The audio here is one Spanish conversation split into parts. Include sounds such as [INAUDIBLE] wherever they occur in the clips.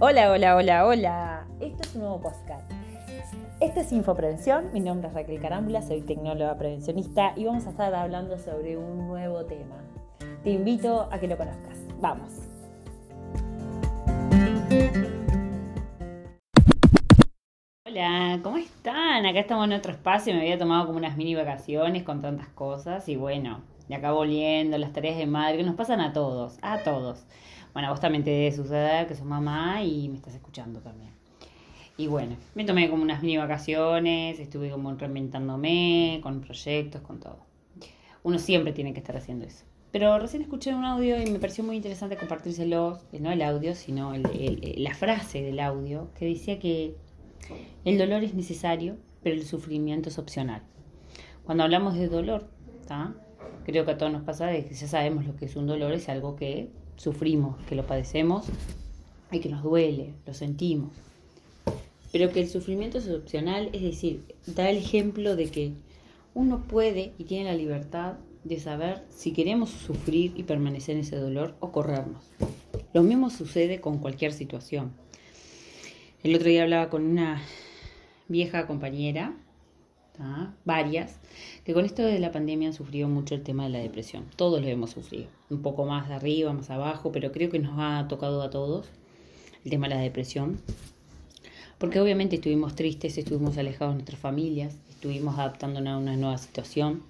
Hola, hola, hola, hola. Esto es un nuevo podcast. Este es Infoprevención. Mi nombre es Raquel Carámbula, soy tecnóloga prevencionista y vamos a estar hablando sobre un nuevo tema. Te invito a que lo conozcas. Vamos. Hola, ¿cómo están? Acá estamos en otro espacio. Me había tomado como unas mini vacaciones con tantas cosas y bueno, y acá volviendo, las tareas de madre que nos pasan a todos, a todos. Bueno, vos también te debe suceder que sos mamá y me estás escuchando también. Y bueno, me tomé como unas mini vacaciones, estuve como reinventándome, con proyectos, con todo. Uno siempre tiene que estar haciendo eso. Pero recién escuché un audio y me pareció muy interesante compartírselo, eh, no el audio, sino la frase del audio, que decía que el dolor es necesario, pero el sufrimiento es opcional. Cuando hablamos de dolor, creo que a todos nos pasa de que ya sabemos lo que es un dolor, es algo que sufrimos, que lo padecemos y que nos duele, lo sentimos. Pero que el sufrimiento es opcional, es decir, da el ejemplo de que uno puede y tiene la libertad de saber si queremos sufrir y permanecer en ese dolor o corrernos. Lo mismo sucede con cualquier situación. El otro día hablaba con una vieja compañera varias, que con esto de la pandemia han sufrido mucho el tema de la depresión. Todos lo hemos sufrido, un poco más arriba, más abajo, pero creo que nos ha tocado a todos el tema de la depresión. Porque obviamente estuvimos tristes, estuvimos alejados de nuestras familias, estuvimos adaptándonos a una nueva situación,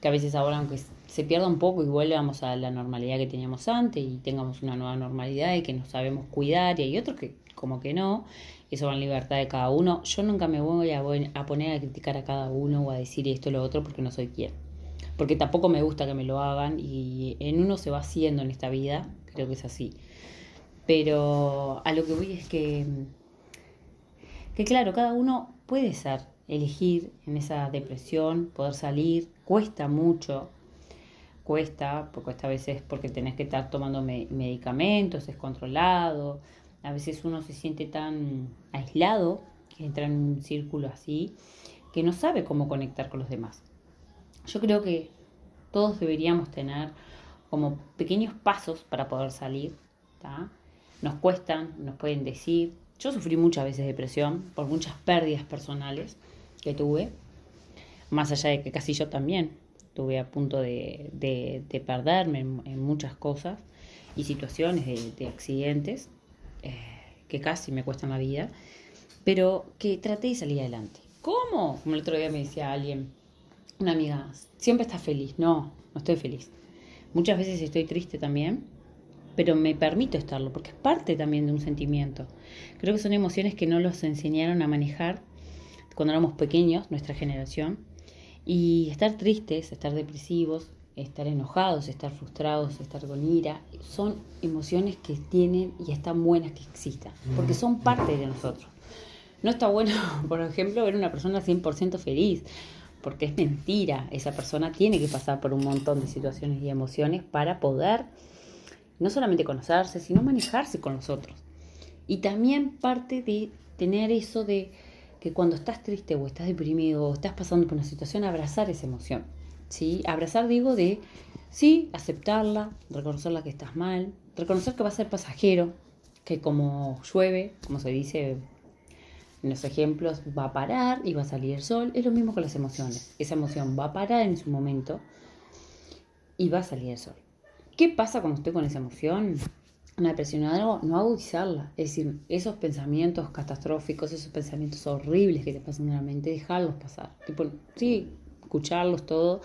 que a veces ahora aunque se pierda un poco y vuelvamos a la normalidad que teníamos antes y tengamos una nueva normalidad y que nos sabemos cuidar y hay otros que como que no, eso va en libertad de cada uno. Yo nunca me voy a, a poner a criticar a cada uno o a decir esto o lo otro porque no soy quien. Porque tampoco me gusta que me lo hagan y en uno se va haciendo en esta vida, creo que es así. Pero a lo que voy es que, que claro, cada uno puede ser, elegir en esa depresión, poder salir, cuesta mucho, cuesta, porque esta vez es porque tenés que estar tomando medicamentos, es controlado, a veces uno se siente tan aislado, que entra en un círculo así, que no sabe cómo conectar con los demás. Yo creo que todos deberíamos tener como pequeños pasos para poder salir. Nos cuestan, nos pueden decir. Yo sufrí muchas veces depresión por muchas pérdidas personales que tuve, más allá de que casi yo también estuve a punto de, perderme en, muchas cosas y situaciones de accidentes. Eh, que casi me cuestan la vida, pero que traté de salir adelante. ¿Cómo? Como el otro día me decía alguien, una amiga, siempre estás feliz. No, no estoy feliz. Muchas veces estoy triste también, pero me permito estarlo, porque es parte también de un sentimiento. Creo que son emociones que no los enseñaron a manejar cuando éramos pequeños, nuestra generación. Y estar tristes, estar depresivos, estar enojados, estar frustrados, estar con ira, son emociones que tienen y están buenas que existan, porque son parte de nosotros. No está bueno, [LAUGHS] por ejemplo, ver una persona 100% feliz, porque es mentira. Esa persona tiene que pasar por un montón de situaciones y emociones para poder no solamente conocerse, sino manejarse con los otros. Y también parte de tener eso de que cuando estás triste o estás deprimido o estás pasando por una situación, abrazar esa emoción ¿sí? Abrazar, digo, de, sí, aceptarla, reconocerla que estás mal, reconocer que va a ser pasajero, que como llueve, como se dice en los ejemplos, va a parar y va a salir el sol. Es lo mismo con las emociones. Esa emoción va a parar en su momento y va a salir el sol. ¿Qué pasa cuando estoy con esa emoción? Una depresión o algo, no agudizarla. Es decir, esos pensamientos catastróficos, esos pensamientos horribles que te pasan en la mente, dejarlos pasar. Tipo, sí, escucharlos, todo,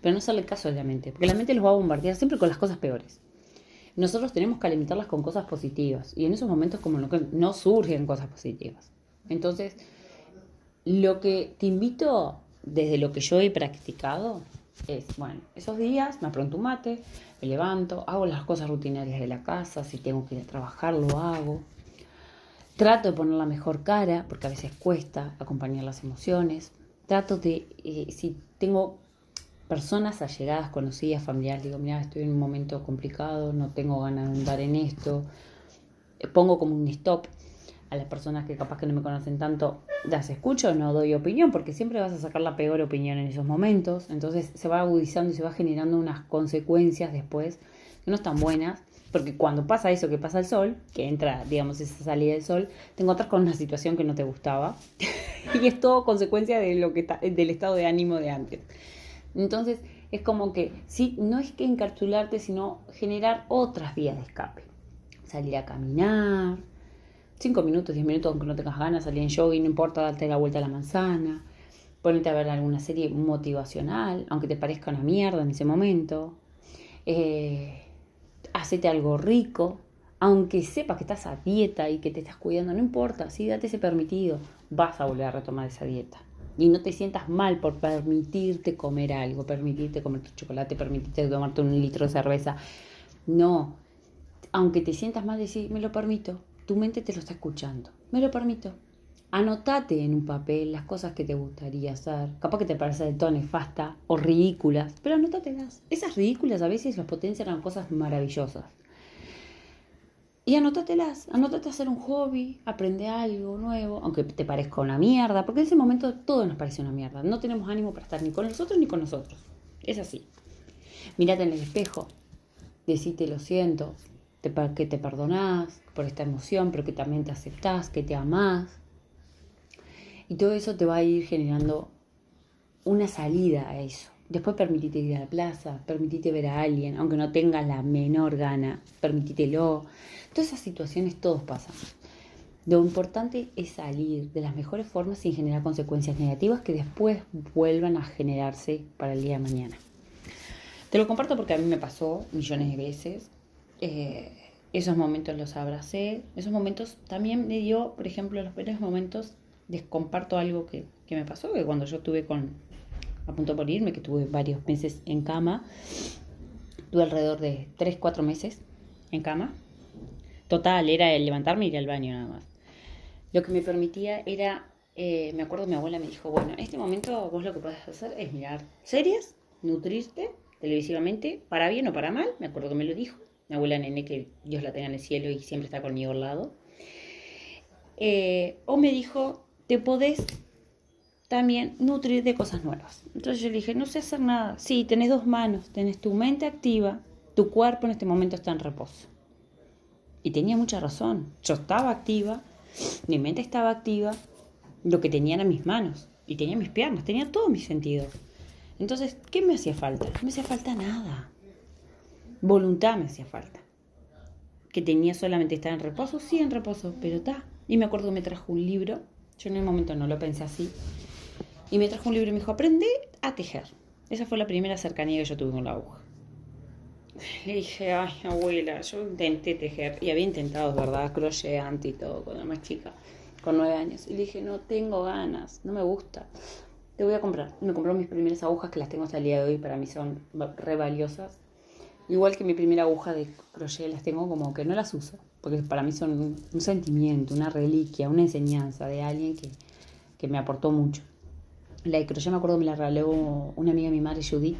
pero no hacerle caso a la mente, porque la mente los va a bombardear siempre con las cosas peores. Nosotros tenemos que alimentarlas con cosas positivas y en esos momentos como no surgen cosas positivas. Entonces, lo que te invito desde lo que yo he practicado es, bueno, esos días me apronto un mate, me levanto, hago las cosas rutinarias de la casa, si tengo que ir a trabajar lo hago. Trato de poner la mejor cara, porque a veces cuesta acompañar las emociones trato de, eh, si tengo personas allegadas, conocidas, familiares, digo, mira, estoy en un momento complicado, no tengo ganas de andar en esto, eh, pongo como un stop a las personas que capaz que no me conocen tanto, las escucho, no doy opinión, porque siempre vas a sacar la peor opinión en esos momentos, entonces se va agudizando y se va generando unas consecuencias después que no están buenas, porque cuando pasa eso que pasa el sol, que entra, digamos, esa salida del sol, te encuentras con una situación que no te gustaba. [LAUGHS] y es todo consecuencia de lo que está, del estado de ánimo de antes. Entonces, es como que, sí, no es que encapsularte, sino generar otras vías de escape. Salir a caminar, 5 minutos, 10 minutos, aunque no tengas ganas, salir en jogging, no importa, darte la vuelta a la manzana, ponerte a ver alguna serie motivacional, aunque te parezca una mierda en ese momento. Eh, hacete algo rico, aunque sepas que estás a dieta y que te estás cuidando, no importa, sí, date ese permitido, vas a volver a retomar esa dieta. Y no te sientas mal por permitirte comer algo, permitirte comer tu chocolate, permitirte tomarte un litro de cerveza. No, aunque te sientas mal, decir, me lo permito, tu mente te lo está escuchando, me lo permito. Anotate en un papel las cosas que te gustaría hacer. Capaz que te parece de todo nefasta o ridículas, pero anótatelas. Esas ridículas a veces las potencian a cosas maravillosas. Y anótatelas, anótate hacer un hobby, aprende algo nuevo, aunque te parezca una mierda, porque en ese momento todo nos parece una mierda. No tenemos ánimo para estar ni con nosotros ni con nosotros. Es así. Mírate en el espejo, decite lo siento, que te perdonás por esta emoción, pero que también te aceptás, que te amás. Y todo eso te va a ir generando una salida a eso. Después permitite ir a la plaza, permitite ver a alguien, aunque no tengas la menor gana, permitítelo. Todas esas situaciones todos pasan. Lo importante es salir de las mejores formas sin generar consecuencias negativas que después vuelvan a generarse para el día de mañana. Te lo comparto porque a mí me pasó millones de veces. Eh, esos momentos los abracé. Esos momentos también me dio, por ejemplo, los primeros momentos, les comparto algo que, que me pasó, que cuando yo estuve con, a punto de morirme, que tuve varios meses en cama, tuve alrededor de 3, 4 meses en cama Total, era el levantarme y ir al baño nada más. Lo que me permitía era, eh, me acuerdo mi abuela me dijo, bueno, en este momento vos lo que podés hacer es mirar series, nutrirte televisivamente, para bien o para mal, me acuerdo que me lo dijo, mi abuela nene, que Dios la tenga en el cielo y siempre está conmigo al lado. Eh, o me dijo, te podés también nutrir de cosas nuevas. Entonces yo le dije, no sé hacer nada. Sí, tenés dos manos, tenés tu mente activa, tu cuerpo en este momento está en reposo. Y tenía mucha razón. Yo estaba activa, mi mente estaba activa, lo que tenía eran mis manos y tenía mis piernas, tenía todos mis sentidos. Entonces, ¿qué me hacía falta? No me hacía falta nada. Voluntad me hacía falta. Que tenía solamente estar en reposo, sí en reposo, pero está. Y me acuerdo que me trajo un libro, yo en el momento no lo pensé así, y me trajo un libro y me dijo, aprende a tejer. Esa fue la primera cercanía que yo tuve con la aguja. Le dije, ay, abuela, yo intenté tejer y había intentado, ¿verdad? Crocheante y todo cuando era más chica, con nueve años. Y le dije, no tengo ganas, no me gusta. Te voy a comprar. Me compró mis primeras agujas que las tengo hasta el día de hoy, para mí son re valiosas. Igual que mi primera aguja de crochet, las tengo como que no las uso, porque para mí son un, sentimiento, una reliquia, una enseñanza de alguien que, que me aportó mucho. La de crochet me acuerdo me la regaló una amiga de mi madre, Judith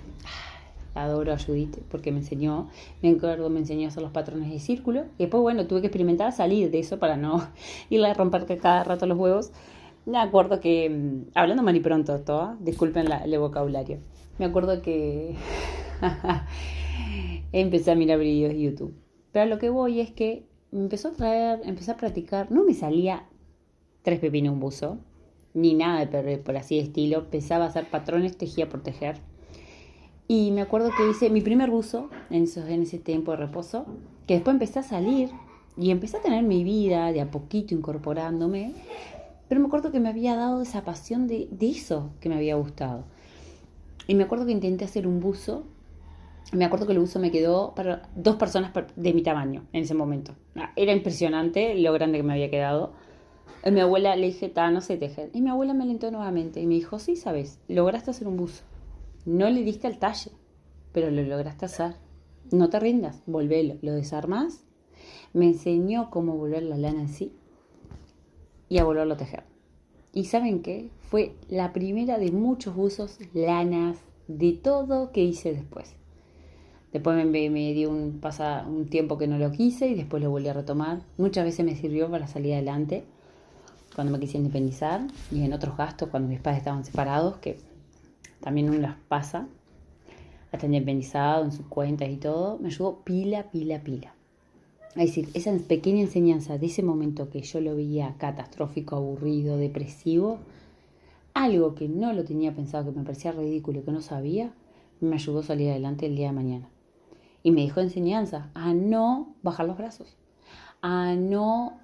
adoro a Judith porque me enseñó, me acuerdo, me enseñó a hacer los patrones de círculo. Y después, bueno, tuve que experimentar salir de eso para no [LAUGHS] irle a romper cada rato los huevos. Me acuerdo que, mm, hablando mal y pronto, todo, disculpen el vocabulario. Me acuerdo que [LAUGHS] empecé a mirar vídeos de YouTube. Pero lo que voy es que me empezó a traer, empecé a practicar, no me salía tres pepinos un buzo, ni nada de por así de estilo. Empezaba a hacer patrones, tejía por tejer y me acuerdo que hice mi primer buzo en, en ese tiempo de reposo, que después empecé a salir y empecé a tener mi vida de a poquito incorporándome. Pero me acuerdo que me había dado esa pasión de, de eso que me había gustado. Y me acuerdo que intenté hacer un buzo. Me acuerdo que el buzo me quedó para dos personas de mi tamaño en ese momento. Ah, era impresionante lo grande que me había quedado. A mi abuela le dije, no sé tejer. Y mi abuela me alentó nuevamente y me dijo, sí, sabes, lograste hacer un buzo. No le diste al talle, pero lo lograste hacer. No te rindas, volvelo. Lo desarmas. Me enseñó cómo volver la lana en sí y a volverlo a tejer. ¿Y saben qué? Fue la primera de muchos usos, lanas, de todo que hice después. Después me, dio un, pasa, un tiempo que no lo quise y después lo volví a retomar. Muchas veces me sirvió para salir adelante cuando me quise independizar y en otros gastos cuando mis padres estaban separados, que también uno las pasa. hasta independizado en sus cuentas y todo, me ayudó pila, pila, pila. Es decir, esa pequeña enseñanza de ese momento que yo lo veía catastrófico, aburrido, depresivo, algo que no lo tenía pensado, que me parecía ridículo, que no sabía, me ayudó a salir adelante el día de mañana. Y me dijo enseñanza a no bajar los brazos, a no...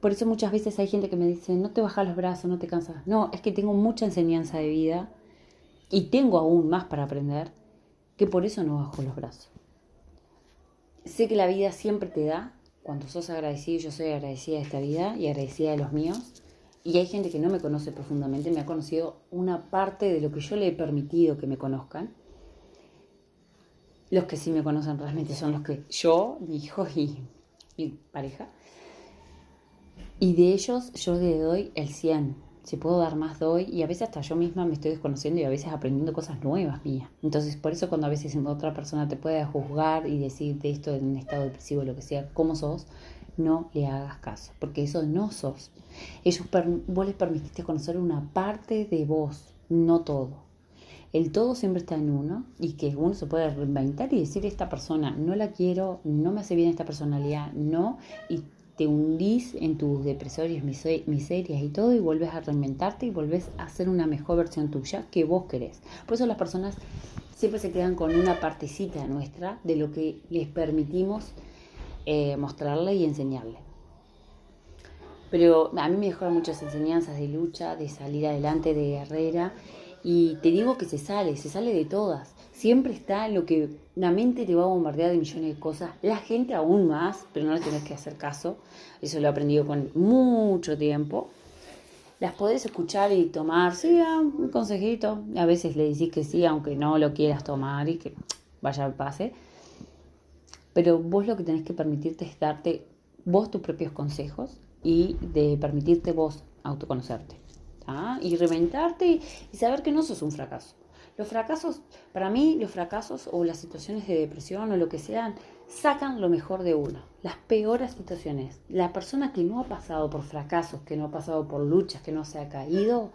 Por eso muchas veces hay gente que me dice, no te bajas los brazos, no te cansas. No, es que tengo mucha enseñanza de vida y tengo aún más para aprender, que por eso no bajo los brazos. Sé que la vida siempre te da, cuando sos agradecido, yo soy agradecida de esta vida y agradecida de los míos, y hay gente que no me conoce profundamente, me ha conocido una parte de lo que yo le he permitido que me conozcan. Los que sí me conocen realmente son los que yo, mi hijo y mi pareja. Y de ellos yo le doy el 100. Si puedo dar más, doy. Y a veces hasta yo misma me estoy desconociendo y a veces aprendiendo cosas nuevas mías. Entonces, por eso cuando a veces otra persona te puede juzgar y decirte esto en un estado depresivo, lo que sea, cómo sos, no le hagas caso, porque eso no sos. Ellos, vos les permitiste conocer una parte de vos, no todo. El todo siempre está en uno y que uno se puede reinventar y decir esta persona no la quiero, no me hace bien esta personalidad, no, y te hundís en tus depresorios, miserias y todo y vuelves a reinventarte y vuelves a ser una mejor versión tuya que vos querés. Por eso las personas siempre se quedan con una partecita nuestra de lo que les permitimos eh, mostrarle y enseñarle. Pero a mí me dejaron muchas enseñanzas de lucha, de salir adelante, de guerrera. Y te digo que se sale, se sale de todas. Siempre está lo que la mente te va a bombardear de millones de cosas. La gente aún más, pero no le tenés que hacer caso. Eso lo he aprendido con mucho tiempo. Las podés escuchar y tomar, sí, ah, un consejito. A veces le decís que sí, aunque no lo quieras tomar y que vaya al pase. Pero vos lo que tenés que permitirte es darte vos tus propios consejos y de permitirte vos autoconocerte. Y reventarte y, saber que no sos un fracaso. Los fracasos, para mí, los fracasos o las situaciones de depresión o lo que sean, sacan lo mejor de uno. Las peores situaciones. La persona que no ha pasado por fracasos, que no ha pasado por luchas, que no se ha caído,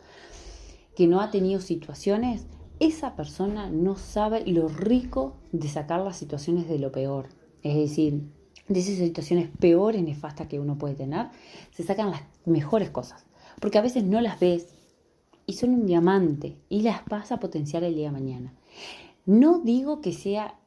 que no ha tenido situaciones, esa persona no sabe lo rico de sacar las situaciones de lo peor. Es decir, de esas situaciones peores, nefastas que uno puede tener, se sacan las mejores cosas. Porque a veces no las ves y son un diamante y las vas a potenciar el día de mañana. No digo que sea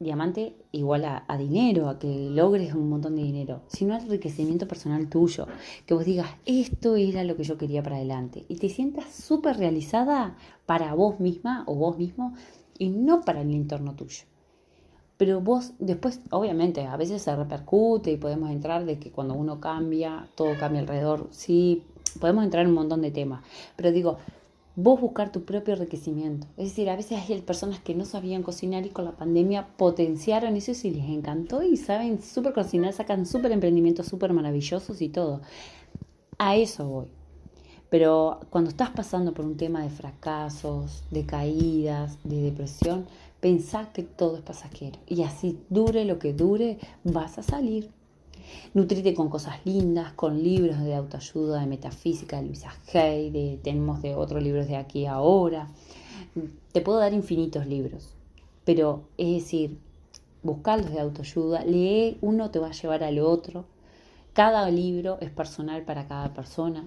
diamante igual a, dinero, a que logres un montón de dinero, sino al enriquecimiento personal tuyo. Que vos digas, esto era lo que yo quería para adelante. Y te sientas súper realizada para vos misma o vos mismo y no para el entorno tuyo. Pero vos después, obviamente, a veces se repercute y podemos entrar de que cuando uno cambia, todo cambia alrededor. Sí, podemos entrar en un montón de temas. Pero digo, vos buscar tu propio enriquecimiento. Es decir, a veces hay personas que no sabían cocinar y con la pandemia potenciaron eso y les encantó y saben súper cocinar, sacan súper emprendimientos súper maravillosos y todo. A eso voy. Pero cuando estás pasando por un tema de fracasos, de caídas, de depresión, Pensá que todo es pasajero y así dure lo que dure, vas a salir. Nutrite con cosas lindas, con libros de autoayuda, de metafísica, de Luisa Hay, de, tenemos de otros libros de aquí ahora. Te puedo dar infinitos libros, pero es decir, buscarlos de autoayuda, lee, uno te va a llevar al otro. Cada libro es personal para cada persona.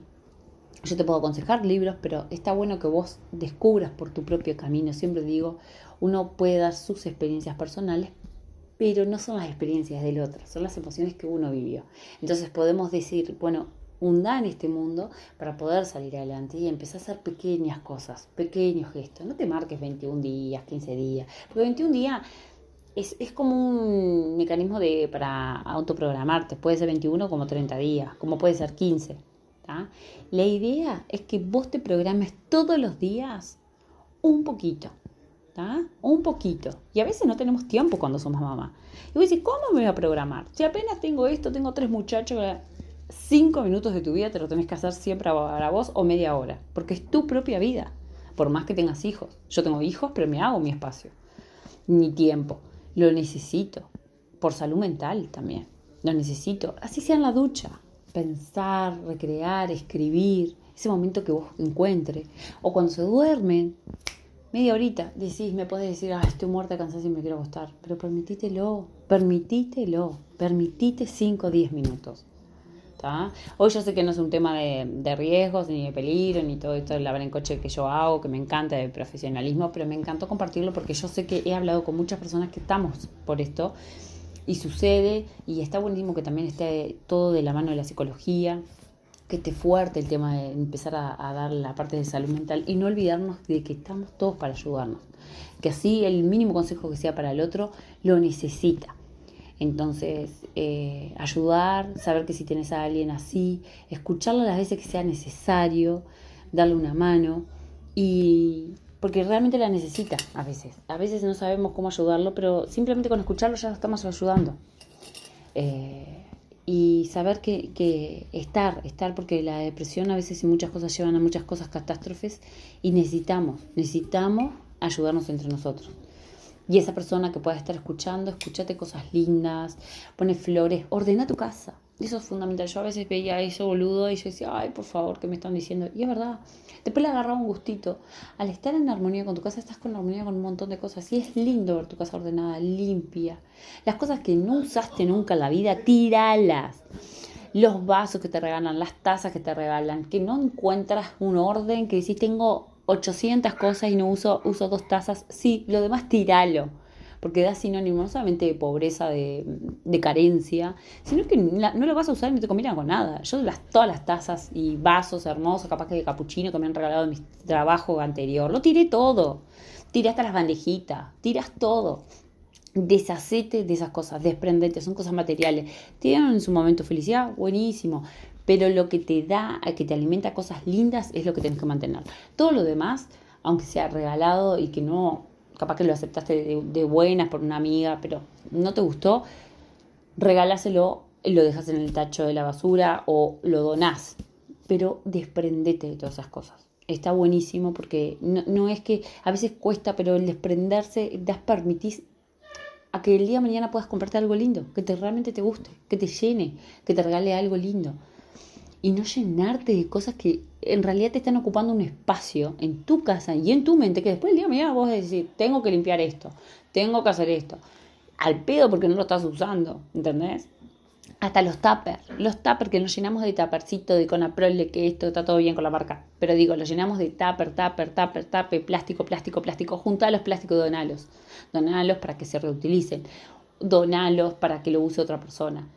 Yo te puedo aconsejar libros, pero está bueno que vos descubras por tu propio camino. Siempre digo, uno puede dar sus experiencias personales, pero no son las experiencias del otro, son las emociones que uno vivió. Entonces podemos decir, bueno, hunda en este mundo para poder salir adelante y empezar a hacer pequeñas cosas, pequeños gestos. No te marques 21 días, 15 días, porque 21 días es, es, como un mecanismo de, para autoprogramarte. Puede ser 21 como 30 días, como puede ser 15. La idea es que vos te programes todos los días un poquito. Un poquito. Y a veces no tenemos tiempo cuando somos mamá. Y vos decís, ¿cómo me voy a programar? Si apenas tengo esto, tengo tres muchachos, cinco minutos de tu vida te lo tenés que hacer siempre para vos o media hora. Porque es tu propia vida. Por más que tengas hijos. Yo tengo hijos, pero me hago mi espacio. Mi tiempo. Lo necesito. Por salud mental también. Lo necesito. Así sea en la ducha. Pensar, recrear, escribir. Ese momento que vos encuentres. O cuando se duermen media horita, decís, me podés decir, ah, estoy muerta, cansada y me quiero acostar, pero permitítelo, permitítelo, permitite 5 o 10 minutos. Hoy yo sé que no es un tema de, riesgos, ni de peligro, ni todo esto de lavar en coche que yo hago, que me encanta de profesionalismo, pero me encantó compartirlo porque yo sé que he hablado con muchas personas que estamos por esto y sucede y está buenísimo que también esté todo de la mano de la psicología, que esté fuerte el tema de empezar a, dar la parte de salud mental y no olvidarnos de que estamos todos para ayudarnos, que así el mínimo consejo que sea para el otro lo necesita. Entonces, eh, ayudar, saber que si tienes a alguien así, escucharlo las veces que sea necesario, darle una mano y porque realmente la necesita a veces. A veces no sabemos cómo ayudarlo, pero simplemente con escucharlo ya estamos ayudando. Eh, y saber que, que, estar, estar, porque la depresión a veces y muchas cosas llevan a muchas cosas catástrofes y necesitamos, necesitamos ayudarnos entre nosotros. Y esa persona que pueda estar escuchando, escúchate cosas lindas, pone flores, ordena tu casa. Eso es fundamental. Yo a veces veía eso boludo y yo decía, ay, por favor, ¿qué me están diciendo? Y es verdad. Después le agarraba un gustito. Al estar en armonía con tu casa, estás con armonía con un montón de cosas. Y es lindo ver tu casa ordenada, limpia. Las cosas que no usaste nunca en la vida, tíralas. Los vasos que te regalan, las tazas que te regalan, que no encuentras un orden, que decís, tengo 800 cosas y no uso, uso dos tazas. Sí, lo demás tiralo porque da sinónimo no solamente de pobreza, de, carencia, sino que no lo vas a usar y no te combina con nada. Yo las, todas las tazas y vasos hermosos, capaz que de capuchino que me han regalado en mi trabajo anterior, lo tiré todo. Tiré hasta las bandejitas, tiras todo. Deshacete de esas cosas, desprendete, son cosas materiales. Tienen en su momento felicidad, buenísimo. Pero lo que te da, que te alimenta cosas lindas, es lo que tienes que mantener. Todo lo demás, aunque sea regalado y que no capaz que lo aceptaste de, buenas por una amiga, pero no te gustó, regálaselo y lo dejas en el tacho de la basura o lo donás. Pero desprendete de todas esas cosas. Está buenísimo porque no, es que a veces cuesta, pero el desprenderse, das permitís a que el día de mañana puedas comprarte algo lindo, que te, realmente te guste, que te llene, que te regale algo lindo y no llenarte de cosas que en realidad te están ocupando un espacio en tu casa y en tu mente que después el día mañana vos decís, tengo que limpiar esto, tengo que hacer esto. Al pedo porque no lo estás usando, ¿entendés? Hasta los tuppers, los tuppers que nos llenamos de tuppercito, de conaprol, de que esto está todo bien con la marca. Pero digo, los llenamos de tupper, tupper, tupper, tupper, plástico, plástico, plástico. Junta los plásticos, donalos. Donalos para que se reutilicen. Donalos para que lo use otra persona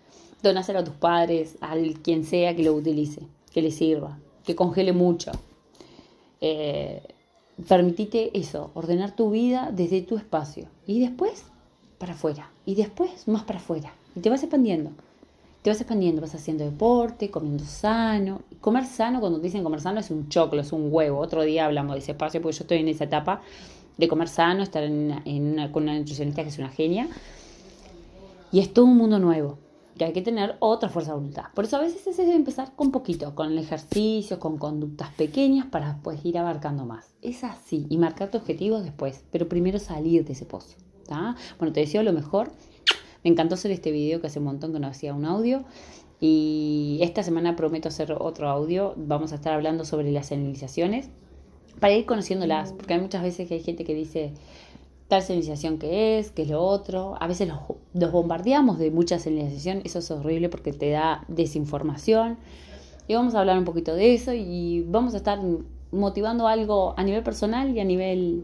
donáselo a tus padres, al quien sea que lo utilice, que le sirva, que congele mucho. Eh, permitite eso, ordenar tu vida desde tu espacio y después para afuera y después más para afuera y te vas expandiendo. Te vas expandiendo, vas haciendo deporte, comiendo sano. Comer sano, cuando te dicen comer sano, es un choclo, es un huevo. Otro día hablamos de ese espacio porque yo estoy en esa etapa de comer sano, estar con una nutricionista que es una genia. Y es todo un mundo nuevo que hay que tener otra fuerza de voluntad. Por eso a veces es empezar con poquito, con el ejercicio, con conductas pequeñas para después ir abarcando más. Es así, y marcar tus objetivos después, pero primero salir de ese pozo. Bueno, te deseo lo mejor. Me encantó hacer este video que hace un montón que no hacía un audio. Y esta semana prometo hacer otro audio. Vamos a estar hablando sobre las señalizaciones para ir conociéndolas, porque hay muchas veces que hay gente que dice, tal señalización que es, que es lo otro. A veces los, bombardeamos de mucha señalización, eso es horrible porque te da desinformación. Y vamos a hablar un poquito de eso y vamos a estar motivando algo a nivel personal y a nivel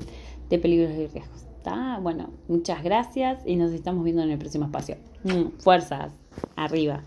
de peligros y riesgos. ¿Está? Bueno, muchas gracias y nos estamos viendo en el próximo espacio. Mm, fuerzas, arriba.